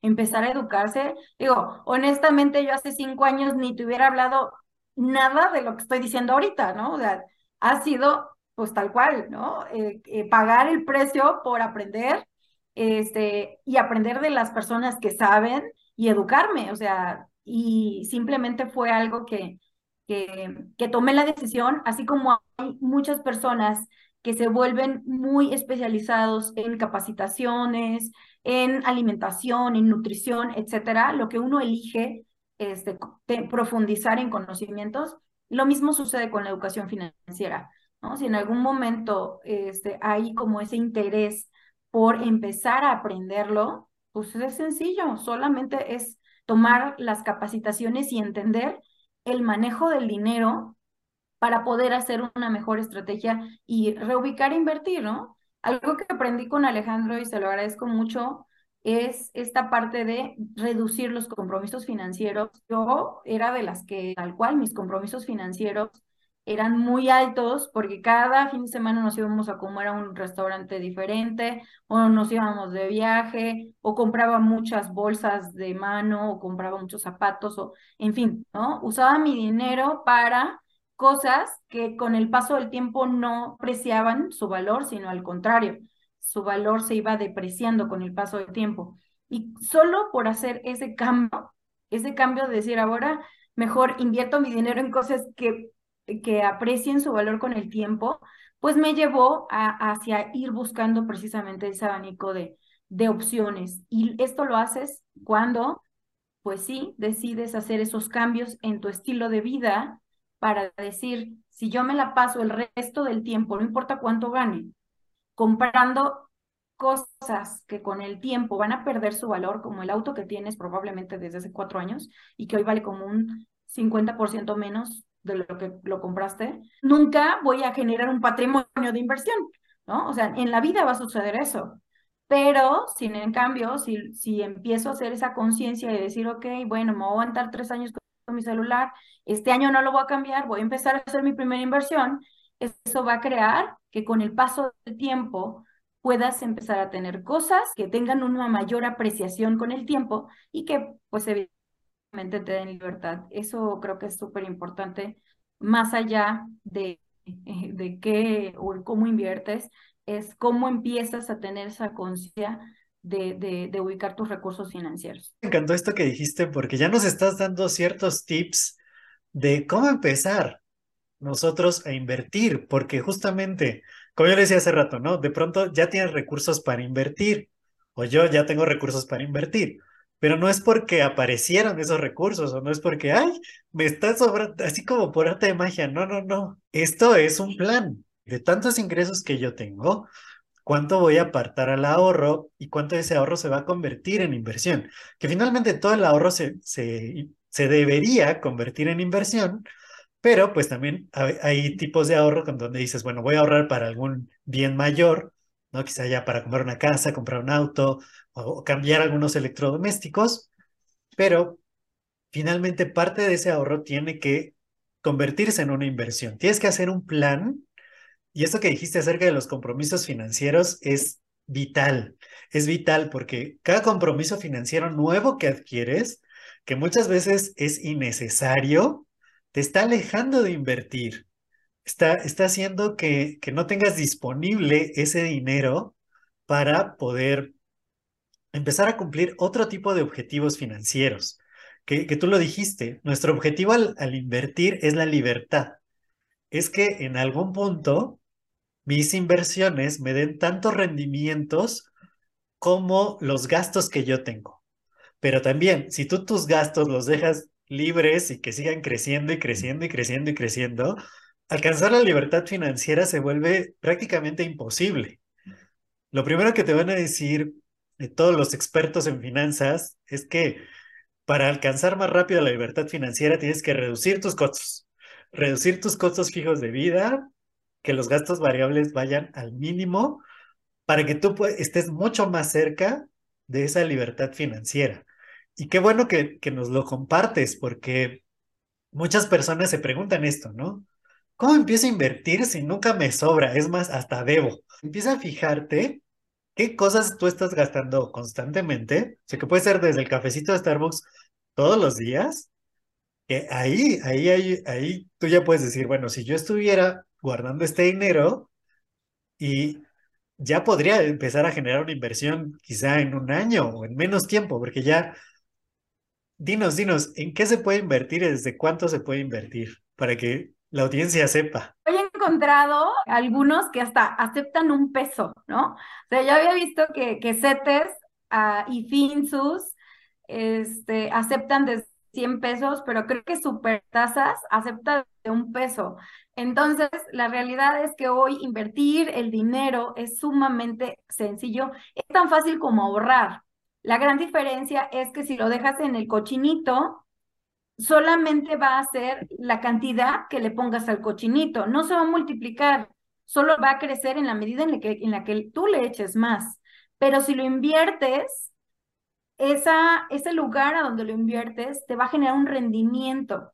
empezar a educarse. Digo, honestamente, yo hace cinco años ni te hubiera hablado nada de lo que estoy diciendo ahorita, ¿no? O sea, ha sido pues tal cual, ¿no? Eh, eh, pagar el precio por aprender este, y aprender de las personas que saben y educarme, o sea, y simplemente fue algo que, que, que tomé la decisión, así como hay muchas personas que se vuelven muy especializados en capacitaciones, en alimentación, en nutrición, etcétera, lo que uno elige este, profundizar en conocimientos, lo mismo sucede con la educación financiera. Si en algún momento este, hay como ese interés por empezar a aprenderlo, pues es sencillo, solamente es tomar las capacitaciones y entender el manejo del dinero para poder hacer una mejor estrategia y reubicar e invertir, ¿no? Algo que aprendí con Alejandro y se lo agradezco mucho es esta parte de reducir los compromisos financieros. Yo era de las que, tal cual, mis compromisos financieros eran muy altos porque cada fin de semana nos íbamos a comer a un restaurante diferente o nos íbamos de viaje o compraba muchas bolsas de mano o compraba muchos zapatos o en fin, ¿no? Usaba mi dinero para cosas que con el paso del tiempo no apreciaban su valor, sino al contrario, su valor se iba depreciando con el paso del tiempo. Y solo por hacer ese cambio, ese cambio de decir ahora mejor invierto mi dinero en cosas que que aprecien su valor con el tiempo, pues me llevó a, hacia ir buscando precisamente ese abanico de, de opciones. Y esto lo haces cuando, pues sí, decides hacer esos cambios en tu estilo de vida para decir, si yo me la paso el resto del tiempo, no importa cuánto gane, comprando cosas que con el tiempo van a perder su valor, como el auto que tienes probablemente desde hace cuatro años y que hoy vale como un 50% menos de lo que lo compraste, nunca voy a generar un patrimonio de inversión, ¿no? O sea, en la vida va a suceder eso. Pero, sin en cambio, si, si empiezo a hacer esa conciencia de decir, ok, bueno, me voy a aguantar tres años con mi celular, este año no lo voy a cambiar, voy a empezar a hacer mi primera inversión, eso va a crear que con el paso del tiempo puedas empezar a tener cosas que tengan una mayor apreciación con el tiempo y que, pues, evidentemente, te den libertad. Eso creo que es súper importante, más allá de, eh, de qué o cómo inviertes, es cómo empiezas a tener esa conciencia de, de, de, ubicar tus recursos financieros. Me encantó esto que dijiste porque ya nos estás dando ciertos tips de cómo empezar nosotros a invertir, porque justamente, como yo le decía hace rato, ¿no? De pronto ya tienes recursos para invertir o yo ya tengo recursos para invertir pero no es porque aparecieron esos recursos o no es porque, ay, me está sobrando, así como por arte de magia. No, no, no. Esto es un plan de tantos ingresos que yo tengo, cuánto voy a apartar al ahorro y cuánto de ese ahorro se va a convertir en inversión. Que finalmente todo el ahorro se, se, se debería convertir en inversión, pero pues también hay, tipos de ahorro con donde dices, bueno, voy a ahorrar para algún bien mayor, ¿no? Quizá ya para comprar una casa, comprar un auto o cambiar algunos electrodomésticos, pero finalmente parte de ese ahorro tiene que convertirse en una inversión. Tienes que hacer un plan y esto que dijiste acerca de los compromisos financieros es vital. Es vital porque cada compromiso financiero nuevo que adquieres, que muchas veces es innecesario, te está alejando de invertir. Está, está haciendo que, que no tengas disponible ese dinero para poder empezar a cumplir otro tipo de objetivos financieros. Que, que tú lo dijiste, nuestro objetivo al, al invertir es la libertad. Es que en algún punto mis inversiones me den tantos rendimientos como los gastos que yo tengo. Pero también, si tú tus gastos los dejas libres y que sigan creciendo y creciendo y creciendo y creciendo, alcanzar la libertad financiera se vuelve prácticamente imposible. Lo primero que te van a decir de todos los expertos en finanzas es que para alcanzar más rápido la libertad financiera tienes que reducir tus costos, reducir tus costos fijos de vida, que los gastos variables vayan al mínimo para que tú estés mucho más cerca de esa libertad financiera. Y qué bueno que nos lo compartes, porque muchas personas se preguntan esto, ¿no? ¿Cómo empiezo a invertir si nunca me sobra? Es más, hasta debo. Empieza a fijarte qué cosas tú estás gastando constantemente. O sea, que puede ser desde el cafecito de Starbucks todos los días. Que ahí, ahí, ahí, ahí tú ya puedes decir, bueno, si yo estuviera guardando este dinero y ya podría empezar a generar una inversión quizá en un año o en menos tiempo, porque ya, dinos, dinos, ¿en qué se puede invertir y desde cuánto se puede invertir para que la audiencia sepa? encontrado algunos que hasta aceptan un peso, ¿no? O sea, yo había visto que, que CETES uh, y Finsus este, aceptan de 100 pesos, pero creo que Supertasas acepta de un peso. Entonces, la realidad es que hoy invertir el dinero es sumamente sencillo. Es tan fácil como ahorrar. La gran diferencia es que si lo dejas en el cochinito, solamente va a ser la cantidad que le pongas al cochinito, no se va a multiplicar. solo va a crecer en la medida en la que, en la que tú le eches más. Pero si lo inviertes, esa, ese lugar a donde lo inviertes te va a generar un rendimiento,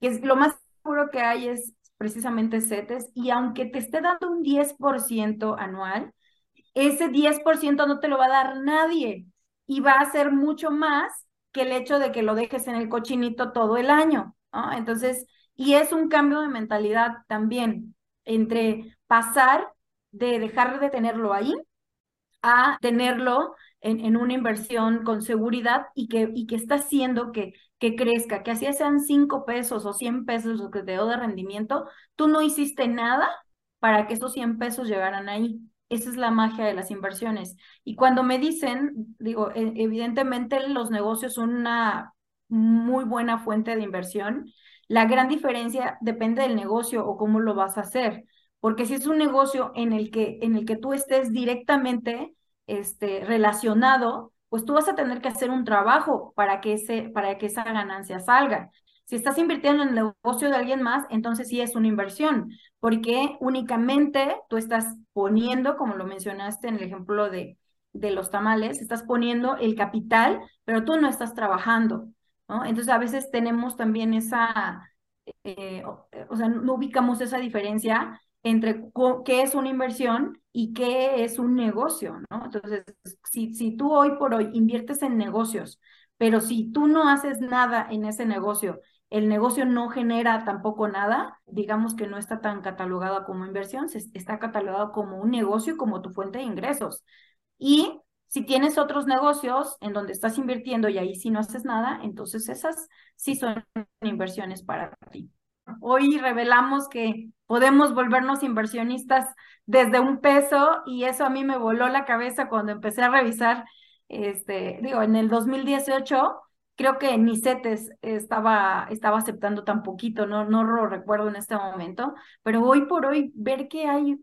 que es lo más seguro que hay es precisamente CETES, y aunque te esté dando un 10% anual, ese 10% no te lo va a dar nadie y va a ser mucho más que el hecho de que lo dejes en el cochinito todo el año. Entonces, y es un cambio de mentalidad también entre pasar de dejar de tenerlo ahí a tenerlo en, en, una inversión con seguridad y que, y que está haciendo que, que crezca, que así sean 5 pesos o 100 pesos lo que te dio de rendimiento, tú no hiciste nada para que esos 100 pesos llegaran ahí. Esa es la magia de las inversiones. Y cuando me dicen, digo, e, evidentemente los negocios son una muy buena fuente de inversión. La gran diferencia depende del negocio o cómo lo vas a hacer. Porque si es un negocio en el que, en el que tú estés directamente este, relacionado, pues tú vas a tener que hacer un trabajo para que, para que esa ganancia salga. Si estás invirtiendo en el negocio de alguien más, entonces sí es una inversión, porque únicamente tú estás poniendo, como lo mencionaste en el ejemplo de, de los tamales, estás poniendo el capital, pero tú no estás trabajando, ¿no? Entonces a veces tenemos también esa, eh, o sea, no ubicamos esa diferencia entre qué es una inversión y qué es un negocio, ¿no? Entonces, si, si tú hoy por hoy inviertes en negocios, pero si tú no haces nada en ese negocio, el negocio no genera tampoco nada, digamos que no está tan catalogado como inversión, está catalogado como un negocio, como tu fuente de ingresos. Y si tienes otros negocios en donde estás invirtiendo y ahí sí no haces nada, entonces esas sí son inversiones para ti. Hoy revelamos que podemos volvernos inversionistas desde un peso y eso a mí me voló la cabeza cuando empecé a revisar, este, digo, en el 2018 creo que ni CETES estaba, estaba aceptando tan poquito, no, no lo recuerdo en este momento, pero hoy por hoy ver que hay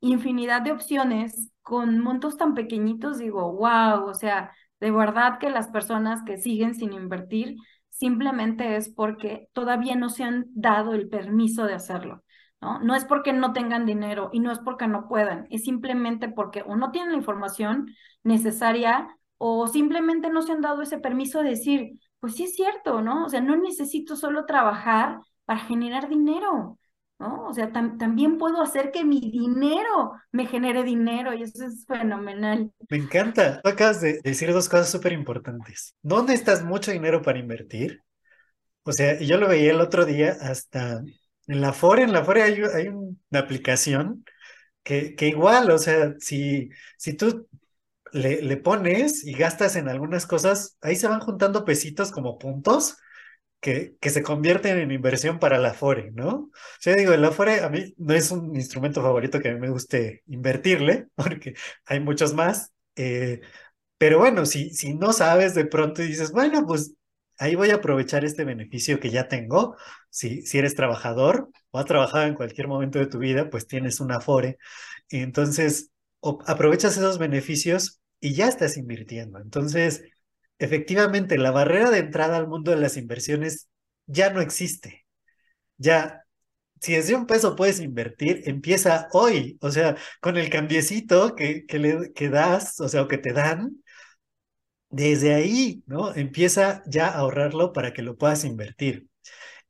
infinidad de opciones con montos tan pequeñitos, digo, wow, o sea, de verdad que las personas que siguen sin invertir simplemente es porque todavía no se han dado el permiso de hacerlo. ¿No? no es porque no tengan dinero y no es porque no puedan, es simplemente porque o no tienen la información necesaria o simplemente no se han dado ese permiso de decir, pues sí es cierto, ¿no? O sea, no necesito solo trabajar para generar dinero, ¿no? O sea, también puedo hacer que mi dinero me genere dinero y eso es fenomenal. Me encanta. acabas de decir dos cosas súper importantes. No necesitas mucho dinero para invertir. O sea, yo lo veía el otro día hasta en la Fore, en la Fore hay, hay una aplicación que, que igual, o sea, si, si tú le, pones y gastas en algunas cosas, ahí se van juntando pesitos como puntos que, que se convierten en inversión para la Afore, ¿no? O sea, digo, el Afore a mí no es un instrumento favorito que a mí me guste invertirle, porque hay muchos más. Eh, pero bueno, si, si no sabes de pronto y dices, bueno, pues ahí voy a aprovechar este beneficio que ya tengo. Si, si eres trabajador o has trabajado en cualquier momento de tu vida, pues tienes una Afore. Entonces, aprovechas esos beneficios y ya estás invirtiendo. Entonces, efectivamente, la barrera de entrada al mundo de las inversiones ya no existe. Ya, si desde un peso puedes invertir, empieza hoy, o sea, con el cambiecito que, que, le, que das, o sea, o que te dan, desde ahí, ¿no? Empieza ya a ahorrarlo para que lo puedas invertir.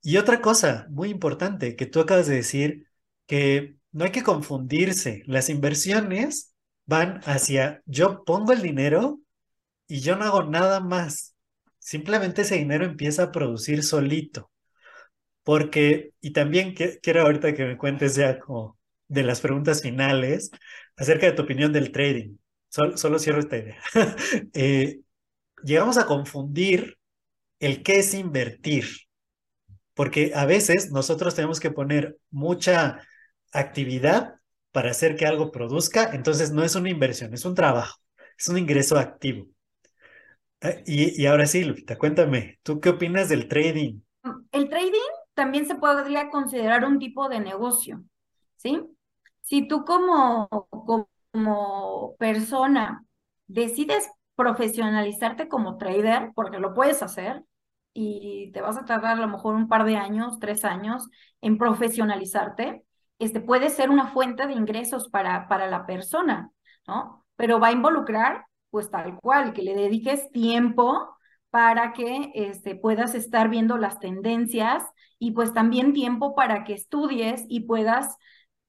Y otra cosa muy importante que tú acabas de decir, que no hay que confundirse. Las inversiones van hacia yo pongo el dinero y yo no hago nada más. Simplemente ese dinero empieza a producir solito. Porque, y también quiero ahorita que me cuentes ya como de las preguntas finales acerca de tu opinión del trading. solo cierro esta idea. Eh, llegamos a confundir el qué es invertir. Porque a veces nosotros tenemos que poner mucha actividad para hacer que algo produzca, entonces no es una inversión, es un trabajo, es un ingreso activo. Y, y ahora sí, Lupita, cuéntame, ¿tú qué opinas del trading? El trading también se podría considerar un tipo de negocio, ¿sí? Si tú como, como persona decides profesionalizarte como trader, porque lo puedes hacer, y te vas a tardar a lo mejor un par de años, tres años en profesionalizarte, este, puede ser una fuente de ingresos para, para la persona, ¿no? Pero va a involucrar, pues tal cual, que le dediques tiempo para que este, puedas estar viendo las tendencias y pues también tiempo para que estudies y puedas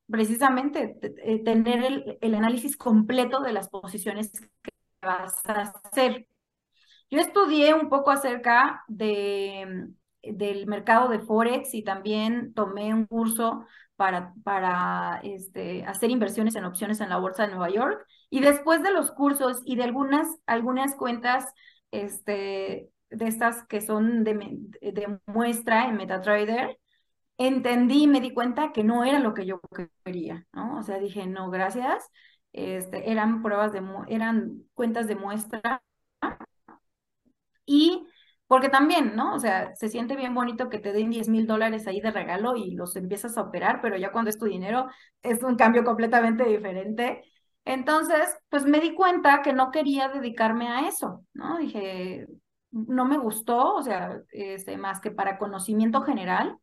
precisamente eh, tener el, el análisis completo de las posiciones que vas a hacer. Yo estudié un poco acerca de, del mercado de Forex y también tomé un curso para, para este, hacer inversiones en opciones en la Bolsa de Nueva York. Y después de los cursos y de algunas, algunas cuentas este, de estas que son de, de muestra en MetaTrader, entendí y me di cuenta que no era lo que yo quería, ¿no? O sea, dije, no, gracias. Este, eran pruebas de, eran cuentas de muestra. Y porque también, ¿no? O sea, se siente bien bonito que te den 10 mil dólares ahí de regalo y los empiezas a operar, pero ya cuando es tu dinero es un cambio completamente diferente. Entonces, pues me di cuenta que no quería dedicarme a eso, ¿no? Dije, no me gustó, o sea, este, más que para conocimiento general.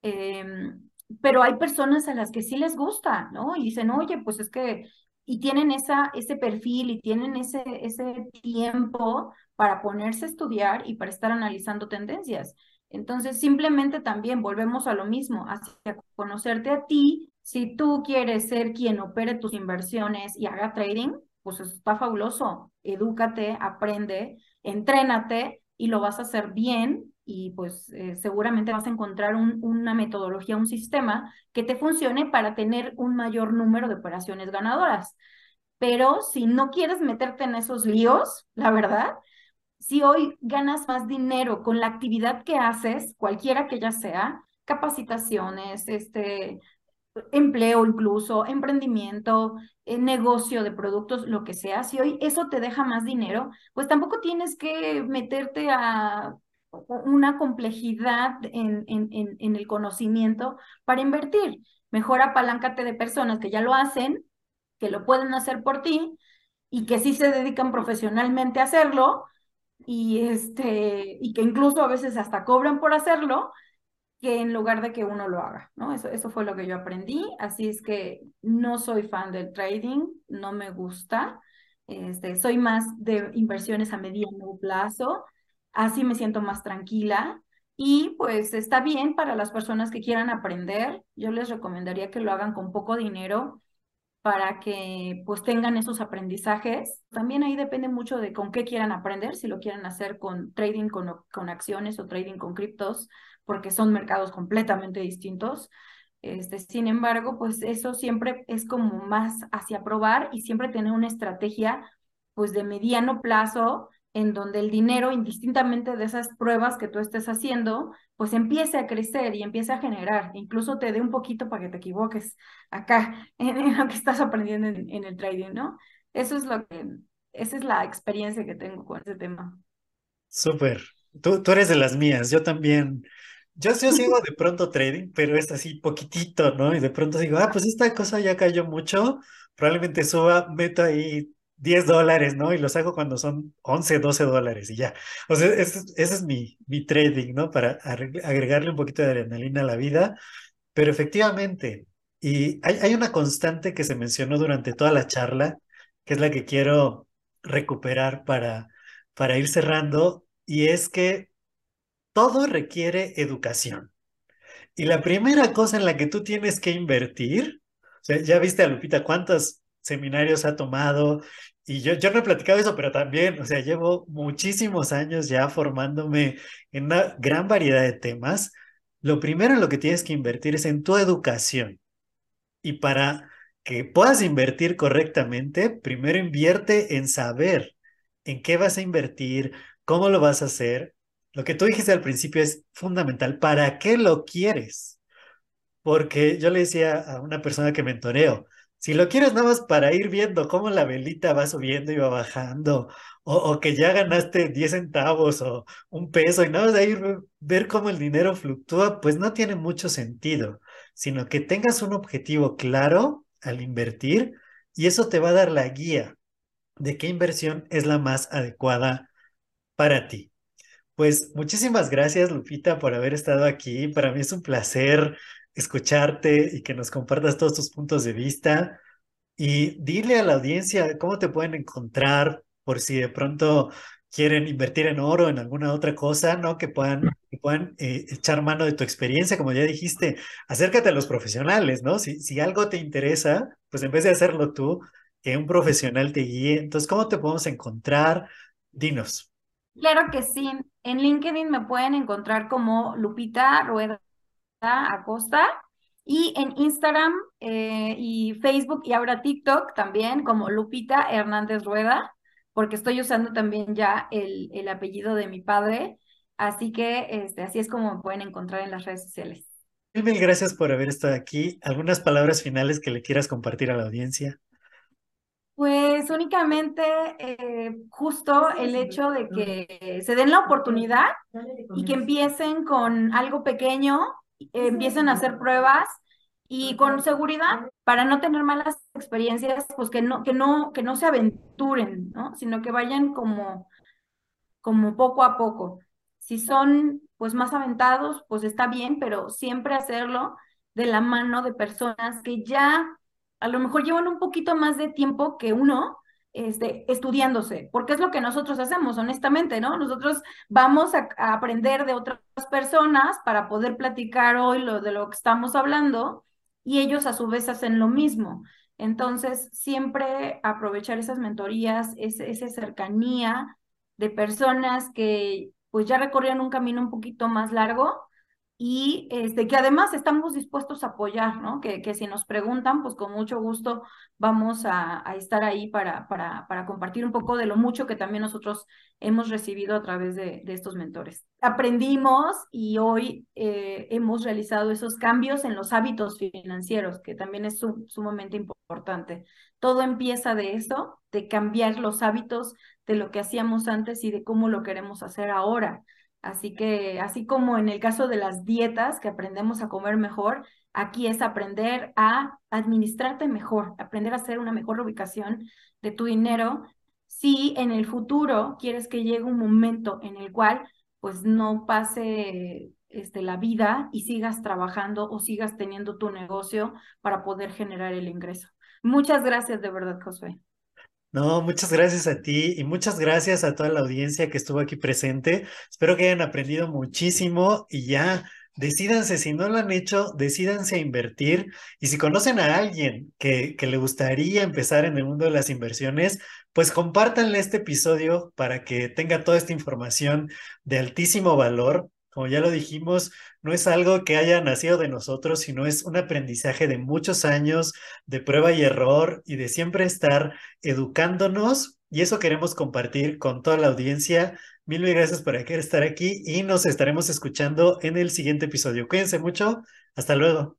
Em, pero hay personas a las que sí les gusta, ¿no? Y dicen, oye, pues es que, y tienen esa, ese perfil y tienen ese, ese tiempo para ponerse a estudiar y para estar analizando tendencias. Entonces, simplemente también volvemos a lo mismo, hacia conocerte a ti. Si tú quieres ser quien opere tus inversiones y haga trading, pues está fabuloso. Edúcate, aprende, entrénate y lo vas a hacer bien y pues eh, seguramente vas a encontrar una metodología, un sistema que te funcione para tener un mayor número de operaciones ganadoras. Pero si no quieres meterte en esos líos, la verdad, si hoy ganas más dinero con la actividad que haces, cualquiera que ella sea, capacitaciones, este, empleo incluso, emprendimiento, eh, negocio de productos, lo que sea, si hoy eso te deja más dinero, pues tampoco tienes que meterte a una complejidad en, en, en, el conocimiento para invertir. Mejor apaláncate de personas que ya lo hacen, que lo pueden hacer por ti y que sí se dedican profesionalmente a hacerlo y, este, y que incluso a veces hasta cobran por hacerlo, que en lugar de que uno lo haga, ¿no? Eso, eso fue lo que yo aprendí, así es que no soy fan del trading, no me gusta, este, soy más de inversiones a mediano plazo, así me siento más tranquila y pues está bien para las personas que quieran aprender, yo les recomendaría que lo hagan con poco dinero para que pues tengan esos aprendizajes. También ahí depende mucho de con qué quieran aprender, si lo quieren hacer con trading con, con acciones o trading con criptos, porque son mercados completamente distintos. Este, sin embargo, pues eso siempre es como más hacia probar y siempre tener una estrategia pues de mediano plazo en donde el dinero, indistintamente de esas pruebas que tú estés haciendo, pues empiece a crecer y empiece a generar, incluso te dé un poquito para que te equivoques acá en, lo que estás aprendiendo en, el trading, ¿no? Eso es lo que, esa es la experiencia que tengo con ese tema. Súper. Tú, tú eres de las mías, yo también. Yo, yo sigo de pronto trading, pero es así poquitito, ¿no? Y de pronto digo, ah, pues esta cosa ya cayó mucho, probablemente suba, meto ahí 10 dólares, ¿no? Y los hago cuando son 11, 12 dólares y ya. O sea, ese, es mi, mi trading, ¿no? Para agregarle un poquito de adrenalina a la vida. Pero efectivamente, y hay, hay una constante que se mencionó durante toda la charla, que es la que quiero recuperar para, para ir cerrando, y es que todo requiere educación. Y la primera cosa en la que tú tienes que invertir, o sea, ya viste a Lupita cuántos seminarios ha tomado y yo, yo no he platicado eso, pero también, o sea, llevo muchísimos años ya formándome en una gran variedad de temas. Lo primero en lo que tienes que invertir es en tu educación. Y para que puedas invertir correctamente, primero invierte en saber en qué vas a invertir, cómo lo vas a hacer. Lo que tú dijiste al principio es fundamental. ¿Para qué lo quieres? Porque yo le decía a una persona que mentoreo, si lo quieres nada más para ir viendo cómo la velita va subiendo y va bajando, o, que ya ganaste 10 centavos o un peso y nada más de ir ver cómo el dinero fluctúa, pues no tiene mucho sentido, sino que tengas un objetivo claro al invertir y eso te va a dar la guía de qué inversión es la más adecuada para ti. Pues muchísimas gracias, Lupita, por haber estado aquí. Para mí es un placer escucharte y que nos compartas todos tus puntos de vista. Y dile a la audiencia cómo te pueden encontrar por si de pronto quieren invertir en oro, en alguna otra cosa, ¿no? Que puedan, que puedan eh, echar mano de tu experiencia, como ya dijiste, acércate a los profesionales, ¿no? Si, si algo te interesa, pues en vez de hacerlo tú, que un profesional te guíe. Entonces, ¿cómo te podemos encontrar? Dinos. Claro que sí. En LinkedIn me pueden encontrar como Lupita Rueda Acosta y en Instagram eh, y Facebook y ahora TikTok también como Lupita Hernández Rueda, porque estoy usando también ya el, el apellido de mi padre. Así que este, así es como me pueden encontrar en las redes sociales. Mil gracias por haber estado aquí. ¿Algunas palabras finales que le quieras compartir a la audiencia? Pues únicamente eh, justo el hecho de que se den la oportunidad y que empiecen con algo pequeño, empiecen a hacer pruebas y con seguridad para no tener malas experiencias, pues que no, que no, que no se aventuren, ¿no? Sino que vayan como, como poco a poco. Si son pues más aventados, pues está bien, pero siempre hacerlo de la mano de personas que ya a lo mejor llevan un poquito más de tiempo que uno este, estudiándose, porque es lo que nosotros hacemos, honestamente, ¿no? Nosotros vamos a, aprender de otras personas para poder platicar hoy lo de lo que estamos hablando y ellos a su vez hacen lo mismo. Entonces, siempre aprovechar esas mentorías, esa cercanía de personas que pues ya recorrieron un camino un poquito más largo y este, que además estamos dispuestos a apoyar, ¿no? Que, que si nos preguntan, pues con mucho gusto vamos a, estar ahí para, para, para, compartir un poco de lo mucho que también nosotros hemos recibido a través de, de estos mentores. Aprendimos y hoy eh, hemos realizado esos cambios en los hábitos financieros, que también es sumamente importante. Todo empieza de eso, de cambiar los hábitos de lo que hacíamos antes y de cómo lo queremos hacer ahora. Así que, así como en el caso de las dietas, que aprendemos a comer mejor, aquí es aprender a administrarte mejor, aprender a hacer una mejor ubicación de tu dinero. Si en el futuro quieres que llegue un momento en el cual pues no pase este, la vida y sigas trabajando o sigas teniendo tu negocio para poder generar el ingreso. Muchas gracias de verdad, Josué. No, muchas gracias a ti y muchas gracias a toda la audiencia que estuvo aquí presente. Espero que hayan aprendido muchísimo y ya decídanse, si no lo han hecho, decídanse a invertir. Y si conocen a alguien que, le gustaría empezar en el mundo de las inversiones, pues compártanle este episodio para que tenga toda esta información de altísimo valor como ya lo dijimos, no es algo que haya nacido de nosotros, sino es un aprendizaje de muchos años de prueba y error y de siempre estar educándonos. Y eso queremos compartir con toda la audiencia. Mil gracias por estar aquí y nos estaremos escuchando en el siguiente episodio. Cuídense mucho. Hasta luego.